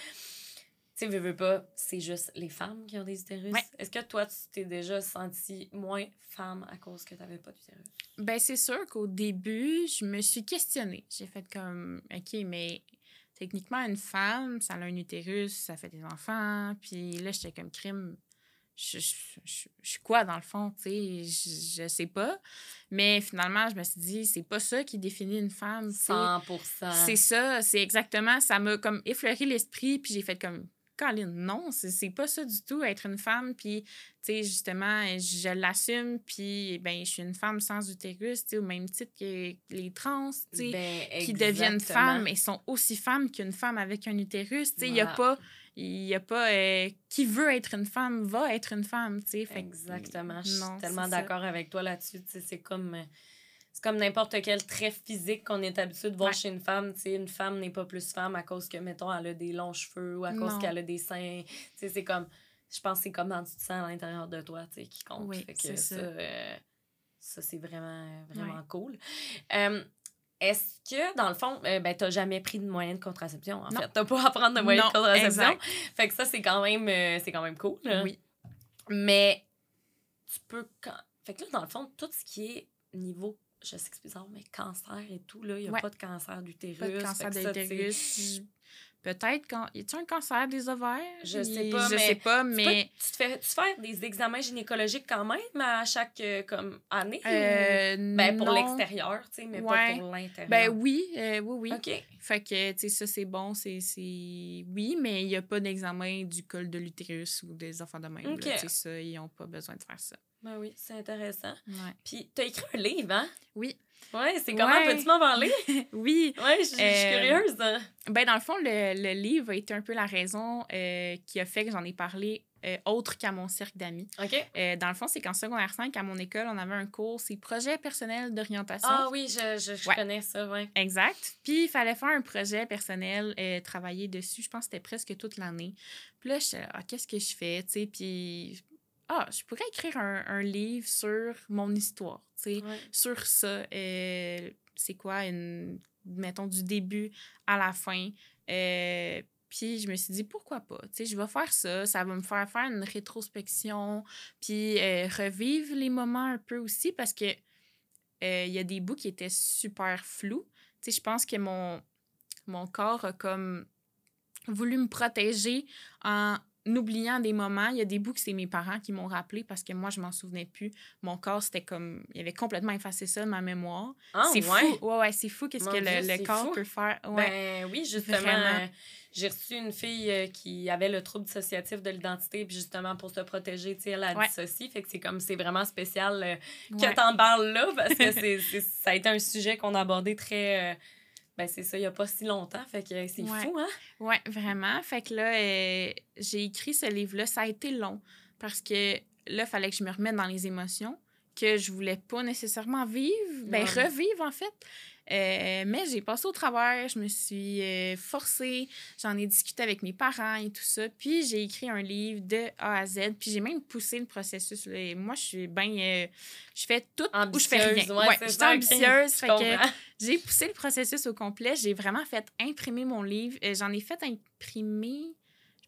Tu sais, veux, veux pas, c'est juste les femmes qui ont des utérus. Est-ce que toi, tu t'es déjà sentie moins femme à cause que tu n'avais pas d'utérus? Ben, c'est sûr qu'au début, je me suis questionnée. J'ai fait comme, OK, mais techniquement, une femme, ça a un utérus, ça fait des enfants. Puis là, j'étais comme crime. Je, suis quoi dans le fond, tu sais, je, je, sais pas. Mais finalement, je me suis dit, c'est pas ça qui définit une femme. 100% C'est ça, c'est exactement, ça m'a comme effleuré l'esprit, puis j'ai fait comme, non, c'est pas ça du tout, être une femme. Puis, tu sais, justement, je l'assume, puis, ben, je suis une femme sans utérus, tu sais, au même titre que les trans, tu sais, ben, qui deviennent femmes et sont aussi femmes qu'une femme avec un utérus. Tu sais, il n'y a pas. Y a pas euh, qui veut être une femme va être une femme, tu sais. Exactement. Je suis tellement d'accord avec toi là-dessus. C'est comme euh, c'est comme n'importe quel trait physique qu'on est habitué de voir chez une femme. sais une femme n'est pas plus femme à cause que, mettons, elle a des longs cheveux ou à cause qu'elle a des seins. C'est comme. Je pense que c'est comment tu te sens à l'intérieur de toi qui compte. Oui, que ça, euh, ça c'est vraiment, vraiment cool. est-ce que, dans le fond, euh, ben, tu n'as jamais pris de moyen de contraception, en fait? Tu n'as pas à prendre de moyen de contraception. Fait que ça, c'est quand, même, euh, c'est quand même cool. Oui. Mais tu peux... Quand... Fait que là, dans le fond, tout ce qui est niveau je sais que c'est bizarre, mais cancer et tout, là, il n'y a pas de cancer d'utérus. Pas de cancer d'utérus. Peut-être quand. Y a un cancer des ovaires? Je sais pas, je mais. sais pas, mais. Tu, te fais, tu fais des examens gynécologiques quand même à chaque euh, comme, année? Euh, ben, pour l'extérieur, tu sais, mais pas pour l'intérieur. Ben oui, euh, oui, oui. OK. Fait que, tu sais, ça, c'est bon, c'est. Oui, mais il n'y a pas d'examen du col de l'utérus ou des enfants de même. Tu sais, ça, ils n'ont pas besoin de faire ça. Ben oui, c'est intéressant. Ouais. Puis, tu as écrit un livre, hein? Oui. Oui, c'est comment peux-tu m'en parler? (laughs) oui. Oui, je suis euh, curieuse. Ben, dans le fond, le, le, livre a été un peu la raison euh, qui a fait que j'en ai parlé euh, autre qu'à mon cercle d'amis. OK. dans le fond, c'est qu'en secondaire 5, à mon école, on avait un cours, c'est projet personnel d'orientation. Ah oui, je, je, connais ça, oui. Exact. Puis, il fallait faire un projet personnel, travailler dessus. Je pense que c'était presque toute l'année. Puis là, je ah, qu'est-ce que je fais? Tu sais, puis ah, je pourrais écrire un, livre sur mon histoire, tu sais, sur ça. Euh, c'est quoi, une, mettons, du début à la fin. Euh, puis je me suis dit, pourquoi pas? Tu sais, je vais faire ça. Ça va me faire faire une rétrospection, puis euh, revivre les moments un peu aussi, parce que il y a des bouts qui étaient super flous. Tu sais, je pense que mon, mon corps a comme voulu me protéger en oubliant des moments, il y a des bouts que c'est mes parents qui m'ont rappelé parce que moi, je m'en souvenais plus. Mon corps, c'était comme. Il avait complètement effacé ça de ma mémoire. Ah, c'est fou. Ouais, ouais, c'est fou qu'est-ce que le, corps peut faire. Ouais. Ben oui, justement. Euh, j'ai reçu une fille euh, qui avait le trouble dissociatif de l'identité, puis justement pour se protéger, tu sais, elle a dissocié. Fait que c'est comme, c'est vraiment spécial euh, que t'en parles là, parce que (laughs) c'est, ça a été un sujet qu'on a abordé très ben, c'est ça, il n'y a pas si longtemps. Fait que c'est fou, hein? Oui, vraiment. Fait que là, euh, j'ai écrit ce livre-là. Ça a été long parce que là, il fallait que je me remette dans les émotions que je voulais pas nécessairement vivre, ben revivre en fait. Euh, mais j'ai passé au travers, je me suis euh, forcée, j'en ai discuté avec mes parents et tout ça. Puis j'ai écrit un livre de A à Z, puis j'ai même poussé le processus. Moi, je suis bien. Euh, je fais tout ou je fais rien. Ouais, je suis ambitieuse. j'ai poussé le processus au complet. J'ai vraiment fait imprimer mon livre. j'en ai fait imprimer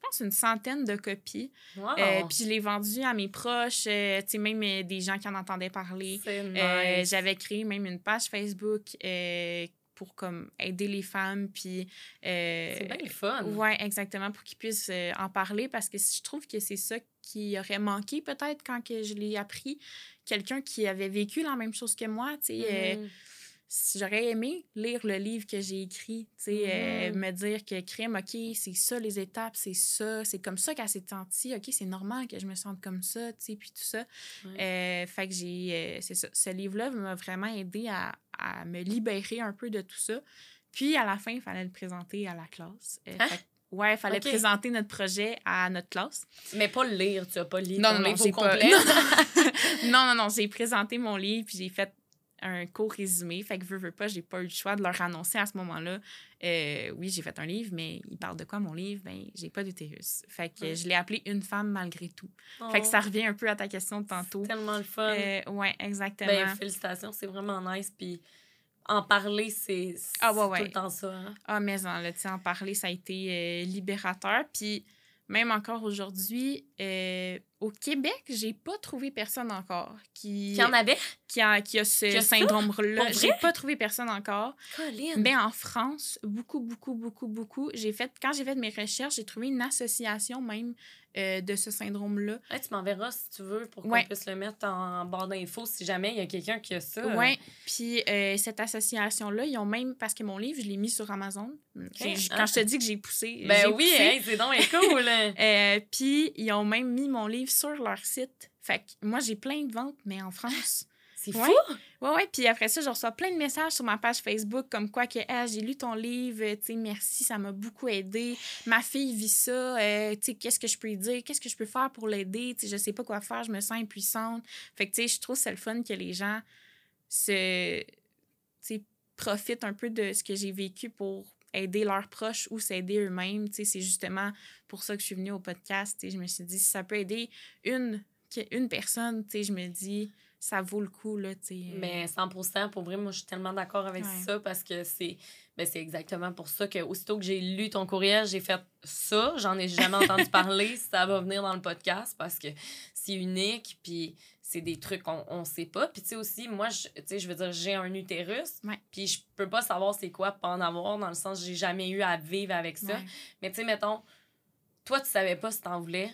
pense, une centaine de copies. Euh, puis je l'ai vendu à mes proches, euh, tu sais, même euh, des gens qui en entendaient parler. J'avais créé même une page Facebook pour comme aider les femmes. Puis. Euh, c'est bien le fun. Oui, exactement, pour qu'ils puissent euh, en parler parce que je trouve que c'est ça qui aurait manqué peut-être quand que je l'ai appris. Quelqu'un qui avait vécu la même chose que moi, tu sais. Mm-hmm j'aurais aimé lire le livre que j'ai écrit, tu sais, euh, mm-hmm. me dire que crime, OK, c'est ça les étapes, c'est ça, c'est comme ça qu'elle s'est sentie, OK, c'est normal que je me sente comme ça, tu sais, puis tout ça. Euh, fait que j'ai, euh, c'est ça, ce livre-là m'a vraiment aidé à, à, me libérer un peu de tout ça. Puis à la fin, il fallait le présenter à la classe. Hein? Ouais, il fallait présenter notre projet à notre classe. Mais pas le lire, tu as pas lu non, ton non, livre au complet? (laughs) non, (laughs) non, non, j'ai présenté mon livre, puis j'ai fait un court résumé. Fait que veux, veux pas, j'ai pas eu le choix de leur annoncer à ce moment-là. Euh, oui, j'ai fait un livre, mais il parle de quoi mon livre? Ben, j'ai pas d'utérus. Fait que je l'ai appelé Une femme malgré tout. Fait que ça oh. revient un peu à ta question de tantôt. tellement le fun. Euh, ouais, exactement. Ben, félicitations, c'est vraiment nice. Puis en parler, c'est ah, ouais, tout le temps ça. Hein. Ah, mais en, là, en parler, ça a été euh, libérateur. Puis même encore aujourd'hui, euh, au Québec, j'ai pas trouvé personne encore qui. Qui en avait? Qui a, qui a ce syndrome-là. J'ai pas trouvé personne encore. Mais en France, beaucoup, beaucoup, beaucoup, beaucoup. J'ai fait, quand j'ai fait mes recherches, j'ai trouvé une association même euh, de ce syndrome-là. tu m'enverras si tu veux pour qu'on puisse le mettre en barre d'infos si jamais il y a quelqu'un qui a ça. Oui. Puis euh, cette association-là, ils ont même, parce que mon livre, je l'ai mis sur Amazon. Quand ah. je te dis que j'ai poussé. Ben oui, c'est donc cool. (laughs) euh, puis ils ont même mis mon livre sur leur site. Fait que moi, j'ai plein de ventes, mais en France. (laughs) C'est fou! Ouais, ouais. Puis après ça, je reçois plein de messages sur ma page Facebook comme quoi que j'ai lu ton livre, tu sais, merci, ça m'a beaucoup aidé. Ma fille vit ça, euh, tu sais, qu'est-ce que je peux lui dire? Qu'est-ce que je peux faire pour l'aider? Tu sais, je sais pas quoi faire, je me sens impuissante. Fait que, tu sais, je trouve c'est le fun que les gens se, profitent un peu de ce que j'ai vécu pour aider leurs proches ou s'aider eux-mêmes. Tu sais, c'est justement pour ça que je suis venue au podcast. Tu sais, je me suis dit, si ça peut aider une, une personne, tu sais, je me dis ça vaut le coup, là, tu sais. Mais 100% pour vrai, moi, je suis tellement d'accord avec ça parce que c'est ben, c'est exactement pour ça que aussitôt que j'ai lu ton courriel, j'ai fait ça. J'en ai jamais entendu (laughs) parler. Ça va venir dans le podcast parce que c'est unique, puis c'est des trucs qu'on on sait pas. Puis, tu sais, aussi, moi, tu sais, je veux dire, j'ai un utérus, puis je peux pas savoir c'est quoi pas en avoir, dans le sens j'ai jamais eu à vivre avec ça. Mais, tu sais, mettons, toi, tu savais pas si t'en voulais,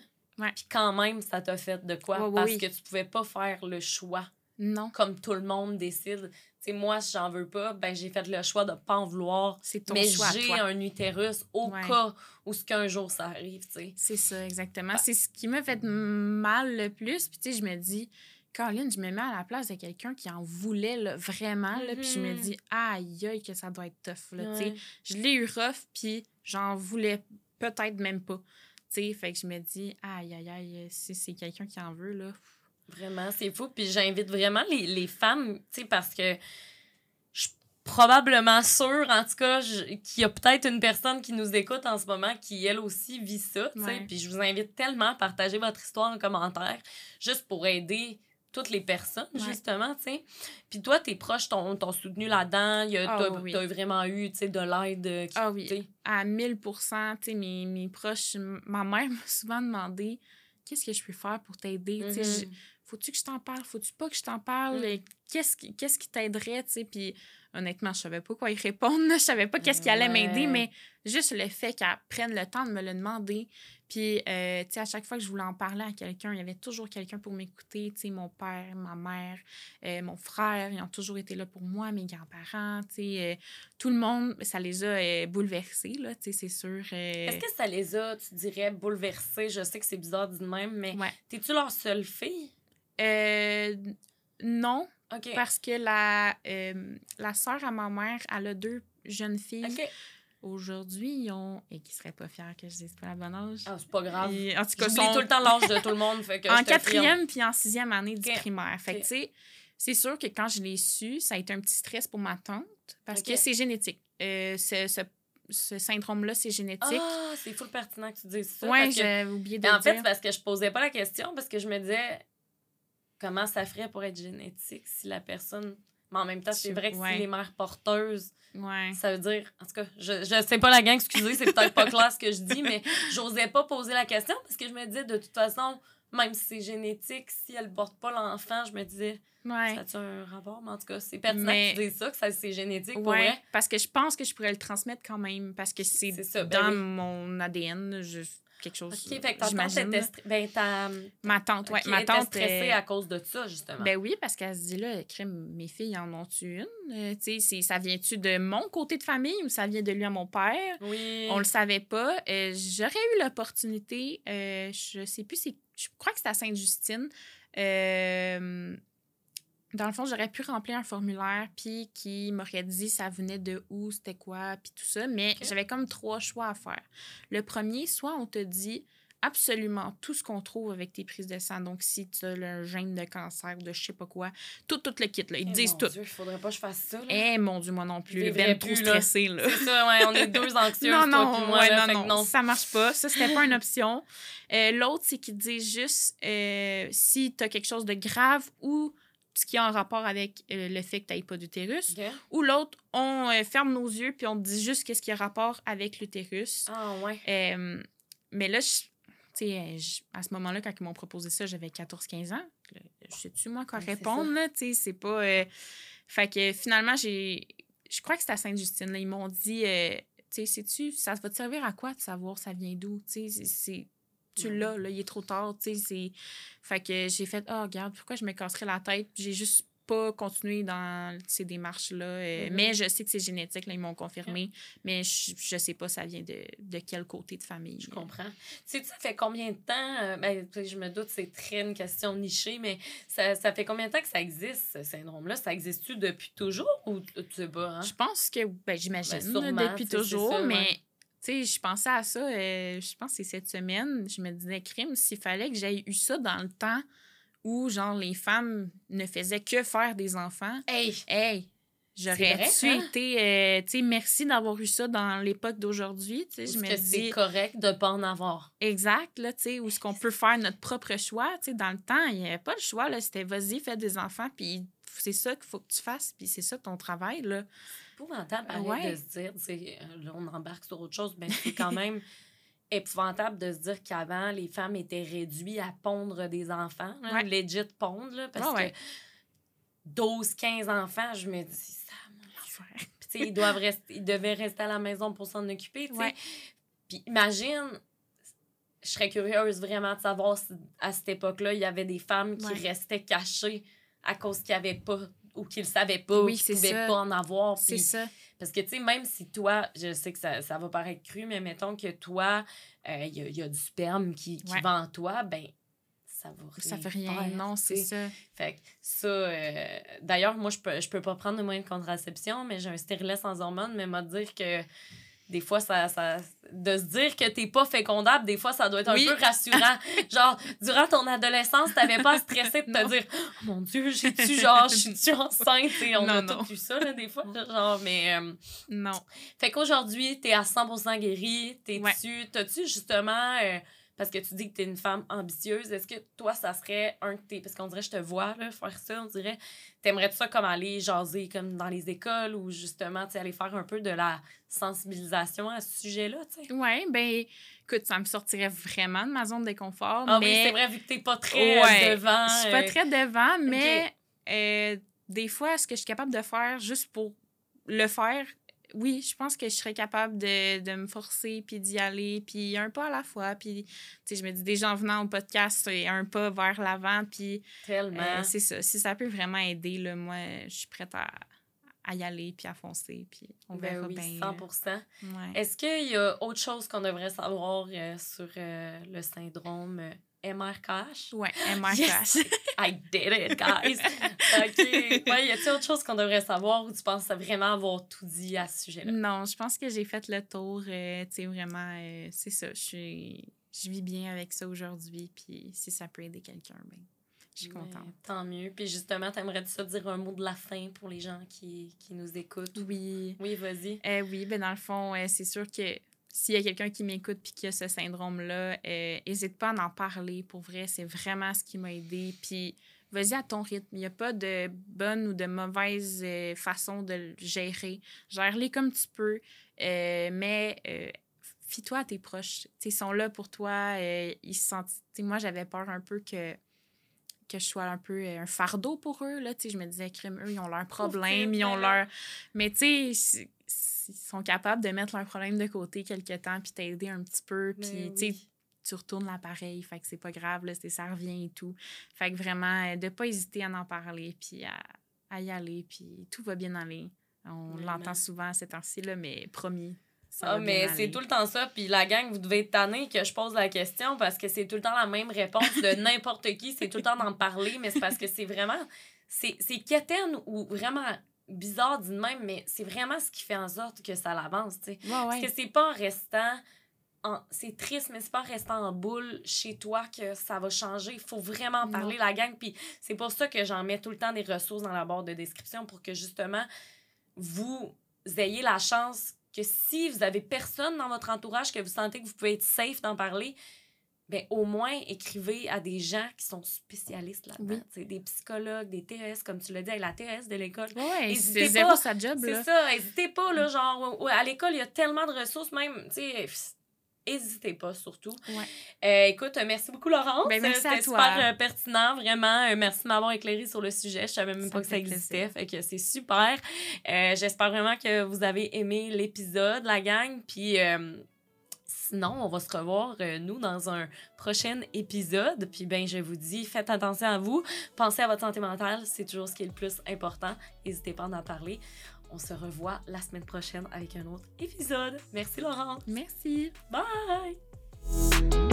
puis quand même, ça t'a fait de quoi? Parce que tu pouvais pas faire le choix. Non. Comme tout le monde décide. Tu sais, moi, si j'en veux pas, ben j'ai fait le choix de pas en vouloir. C'est ton mais j'ai un utérus au cas où ce qu'un jour ça arrive, tu sais. C'est ça, exactement. C'est ce qui m'a fait mal le plus. Puis tu sais, je me dis, Caroline, je me mets à la place de quelqu'un qui en voulait vraiment. Là, Puis je me mm-hmm. dis, aïe, aïe, que ça doit être tough. Là, sais. Je l'ai eu rough, puis j'en voulais peut-être même pas sais, fait que je me dis, aïe, aïe, aïe, si c'est quelqu'un qui en veut, là. Vraiment, c'est fou. Puis j'invite vraiment les, les femmes, tu sais, parce que je suis probablement sûre, en tout cas, qu'il y a peut-être une personne qui nous écoute en ce moment qui, elle aussi, vit ça, tu sais. Puis je vous invite tellement à partager votre histoire en commentaire, juste pour aider toutes les personnes, justement, tu sais. Puis toi, tes proches t'ont soutenu là-dedans? Ah tu as, vraiment eu, tu sais, de l'aide. Euh, ah oui, à 1000 Tu sais, mes, mes proches, ma mère (laughs) m'a souvent demandé qu'est-ce que je peux faire pour t'aider. Mm-hmm. Faut-tu que je t'en parle? Faut-tu pas que je t'en parle? Mm. Qu'est-ce qui, qu'est-ce qui t'aiderait, tu sais? Puis honnêtement, je savais pas quoi y répondre. Je savais pas qu'est-ce qui allait m'aider, mais juste le fait qu'elle prenne le temps de me le demander. Puis, euh, tu sais, à chaque fois que je voulais en parler à quelqu'un, il y avait toujours quelqu'un pour m'écouter. Tu sais, mon père, ma mère, euh, mon frère, ils ont toujours été là pour moi, mes grands-parents. Tu sais, euh, tout le monde, ça les a bouleversés, là, tu sais, c'est sûr. Est-ce que ça les a, tu dirais, bouleversés? Je sais que c'est bizarre de même, mais t'es-tu leur seule fille? Non. Parce que la, la sœur à ma mère, elle a deux jeunes filles. Aujourd'hui, ils ont. Et qui seraient pas fiers que je dise pas la bonne âge. Ah, c'est pas grave. en tout cas, sont... tout le temps l'âge de tout le monde. Fait que en quatrième puis en sixième année du primaire. Fait que, tu sais, c'est sûr que quand je l'ai su, ça a été un petit stress pour ma tante parce que c'est génétique. Euh, ce, ce, syndrome-là, c'est génétique. Ah, c'est fou pertinent que tu dises ça. Oui, j'ai oublié de en dire. En fait, parce que je posais pas la question parce que je me disais comment ça ferait pour être génétique si la personne mais en même temps, c'est vrai que si les mères porteuses, ça veut dire. En tout cas, je, je sais pas la gang, excusez, c'est peut-être pas clair ce que je dis, mais (laughs) j'osais pas poser la question parce que je me disais, de toute façon, même si c'est génétique, si elle porte pas l'enfant, je me disais, Ouais. ça a un rapport? Mais en tout cas, c'est pertinent Mais- que tu dises ça, que c'est génétique pour Ouais, vrai. parce que je pense que je pourrais le transmettre quand même, parce que c'est ben dans oui. mon ADN, je, quelque chose. OK, fait que ta tante était... Ben, ta... Ma tante, ouais. ma elle était tante. stressée euh, à cause de ça, justement. Ben oui, parce qu'elle se dit là, crème, mes filles en ont-tu une? Euh, tu sais, ça vient-tu de mon côté de famille ou ça vient de lui à mon père? oui. On le savait pas. Euh, J'aurais eu l'opportunité, euh, je sais plus, je crois que c'est à Sainte-Justine. Dans le fond, j'aurais pu remplir un formulaire, puis qui m'aurait dit ça venait de où, c'était quoi, puis tout ça. Mais j'avais comme trois choix à faire. Le premier, soit on te dit absolument tout ce qu'on trouve avec tes prises de sang. Donc, si tu as le gène de cancer ou de je sais pas quoi, tout, tout le kit, là. Ils te Eh, disent mon tout. Dieu, faudrait pas que je fasse ça. Eh, mon Dieu, moi non plus. Ben trop plus, là. stressé, là. C'est ça, ouais, on est deux (laughs) anxieuses, Non, non, moi, ouais, là, non, non, non. ça marche pas. Ça, c'était pas une option. Euh, L'autre, c'est qu'ils disent juste euh, si tu as quelque chose de grave ou ce qui a un rapport avec euh, le fait que tu pas d'utérus. Ou l'autre, on euh, ferme nos yeux puis on te dit juste qu'est-ce qui a rapport avec l'utérus. Ah, ouais. Euh, mais là, je- je- à ce moment-là, quand ils m'ont proposé ça, j'avais 14-15 ans. Là, Je sais-tu, moi, quoi Ouais, répondre, là? Tu sais, c'est pas... euh, Fait que finalement, j'ai... Je crois que c'était à Sainte-Justine. Ils m'ont dit, tu sais, sais-tu, ça va te servir à quoi de savoir ça vient d'où? Tu sais, c'est... Tu l'as, là, il est trop tard, tu sais, c'est... Fait que j'ai fait, oh, regarde, pourquoi je me casserais la tête? J'ai juste pas continué dans ces démarches-là. euh, Mhm. Mais je sais que c'est génétique, là, ils m'ont confirmé. Mais je, je sais pas ça vient de, de quel côté de famille. Je comprends. Tu sais, ça fait combien de temps, euh, ben, je me doute, c'est très une question nichée, mais ça, ça fait combien de temps que ça existe, ce syndrome-là? Ça existe-tu depuis toujours ou tu sais pas, hein? Je pense que, ben, j'imagine, Ben, depuis toujours, mais. Tu sais, je pensais à ça, euh, je pense que c'est cette semaine, je me disais, crime, s'il fallait que j'aie eu ça dans le temps où, genre, les femmes ne faisaient que faire des enfants, Hey! hey, j'aurais-tu hein? été, euh, tu sais, merci d'avoir eu ça dans l'époque d'aujourd'hui, tu sais, je Est-ce me que c'est dis, correct de pas en avoir? exact, là, tu sais, où est-ce qu'on peut faire notre propre choix, tu sais, dans le temps, il n'y avait pas le choix, là, c'était vas-y, fais des enfants, puis c'est ça qu'il faut que tu fasses, puis c'est ça ton travail, là. Épouvantable pareil, Ouais. de se dire, tu sais, euh, là, on embarque sur autre chose, mais c'est quand (laughs) même épouvantable de se dire qu'avant, les femmes étaient réduites à pondre des enfants, là, Ouais. legit pondre, là, parce Ouais, ouais. que 12, 15 enfants, je me dis, ça, mon sais, ils, doivent rester, ils devaient rester à la maison pour s'en occuper, tu sais. Ouais. Puis imagine, je serais curieuse vraiment de savoir si à cette époque-là, il y avait des femmes qui restaient cachées à cause qu'ils n'avaient pas ou qu'ils ne savaient pas Oui, ou qu'ils ne pouvaient ça. pas en avoir. C'est ça. Parce que, tu sais, même si toi, je sais que ça, ça va paraître cru, mais mettons que toi, euh, il y, a- il y a du sperme qui, qui Ouais. va en toi, ben ça va rien Ça fait rien. faire, non, c'est ça. Fait que ça, euh, d'ailleurs, moi, je peux, je peux pas prendre de moyens de contraception, mais j'ai un stérilet sans hormones, mais m'a dire que des fois, ça, ça, de se dire que t'es pas fécondable, des fois, ça doit être Oui. un peu rassurant. (laughs) genre, durant ton adolescence, t'avais pas à stresser de te Non. dire, oh mon Dieu, j'ai-tu, genre, je suis-tu enceinte? Et on a Non, tous eu ça, là, des fois. Genre, mais. euh, Non. fait qu'aujourd'hui, t'es à 100% guérie. T'es-tu, Ouais. t'as-tu justement, euh, parce que tu dis que t'es une femme ambitieuse, est-ce que toi, ça serait un de tes. Parce qu'on dirait, je te vois là, faire ça, on dirait. T'aimerais-tu ça comme aller jaser comme dans les écoles ou justement, tu aller faire un peu de la sensibilisation à ce sujet-là, tu sais? Ouais, ben, écoute, ça me sortirait vraiment de ma zone de confort. Ah oui, mais c'est vrai, vu que t'es pas très euh, Ouais, devant. Je suis pas euh, très devant, mais euh, des fois, ce que je suis capable de faire juste pour le faire, oui, je pense que je serais capable de, de me forcer puis d'y aller, puis un pas à la fois. Puis, tu sais, je me dis déjà en venant au podcast, c'est un pas vers l'avant, puis Tellement. euh, c'est ça. Si ça peut vraiment aider, là, moi, je suis prête à, à y aller puis à foncer, puis on ben verra oui, bien. 100 là. Ouais. Est-ce qu'il y a autre chose qu'on devrait savoir euh, sur euh, le syndrome euh, MRKH? Ouais, (gasps) MRKH. Yes! (laughs) I did it, guys! (laughs) OK. Ouais, y a-t-il autre chose qu'on devrait savoir ou tu penses vraiment avoir tout dit à ce sujet-là? Non, je pense que j'ai fait le tour. euh, tu sais, vraiment, c'est ça. Je suis. Je vis bien avec ça aujourd'hui. Puis si ça peut aider quelqu'un, ben, je suis contente. tant mieux. Puis justement, t'aimerais-tu ça dire un mot de la fin pour les gens qui, qui nous écoutent? Oui. Oui, vas-y. Euh, oui, ben dans le fond, euh, c'est sûr que s'il y a quelqu'un qui m'écoute puis qui a ce syndrome-là, n'hésite pas à en parler. Pour vrai, c'est vraiment ce qui m'a aidé. Puis vas-y à ton rythme. Il n'y a pas de bonne ou de mauvaise euh, façon de le gérer. Gère-les comme tu peux, euh, mais euh, fie-toi à tes proches. ils sont là pour toi. Euh, ils se sentent. moi, j'avais peur un peu que, que je sois un peu euh, un fardeau pour eux. Là, je me disais, eux, ils ont leurs problèmes, ils ont leur. Mais tu sais, ils sont capables de mettre leurs problèmes de côté quelque temps puis t'aider un petit peu. Puis, tu tu retournes l'appareil, fait que c'est pas grave, là, ça revient et tout. Fait que vraiment, euh, de pas hésiter à en parler, puis à, y aller, puis tout va bien aller. On l'entend souvent ces temps-ci, mais promis, ah, mais c'est tout le temps ça. Puis la gang, vous devez être tanné que je pose la question parce que c'est tout le temps la même réponse de (laughs) n'importe qui. C'est tout le temps d'en parler, mais c'est parce que c'est vraiment. C'est quétaine ou vraiment bizarre d'une même, mais c'est vraiment ce qui fait en sorte que ça l'avance, tu sais. Parce que c'est pas en restant. C'est triste, mais c'est pas en restant en boule chez toi que ça va changer. Il faut vraiment en parler, la gang. Puis c'est pour ça que j'en mets tout le temps des ressources dans la barre de description pour que justement vous ayez la chance que si vous avez personne dans votre entourage que vous sentez que vous pouvez être safe d'en parler, ben au moins écrivez à des gens qui sont spécialistes là-dedans. Des psychologues, des TES, comme tu l'as dit, avec la TES de l'école. Oui, c'est zéro sa job. C'est ça, n'hésitez pas, là, genre, à l'école, il y a tellement de ressources, même, tu sais, N'hésitez pas, surtout. Euh, écoute, merci beaucoup, Laurence. Ben, merci C'était super euh, pertinent, vraiment. Euh, merci de m'avoir éclairé sur le sujet. Je savais même pas que ça existait. Fait que c'est super. J'espère vraiment que vous avez aimé l'épisode, la gang. Puis sinon, on va se revoir, nous, dans un prochain épisode. Puis, ben, je vous dis, faites attention à vous. Pensez à votre santé mentale. C'est toujours ce qui est le plus important. N'hésitez pas à en parler. On se revoit la semaine prochaine avec un autre épisode. Merci Laurence. Merci. Bye.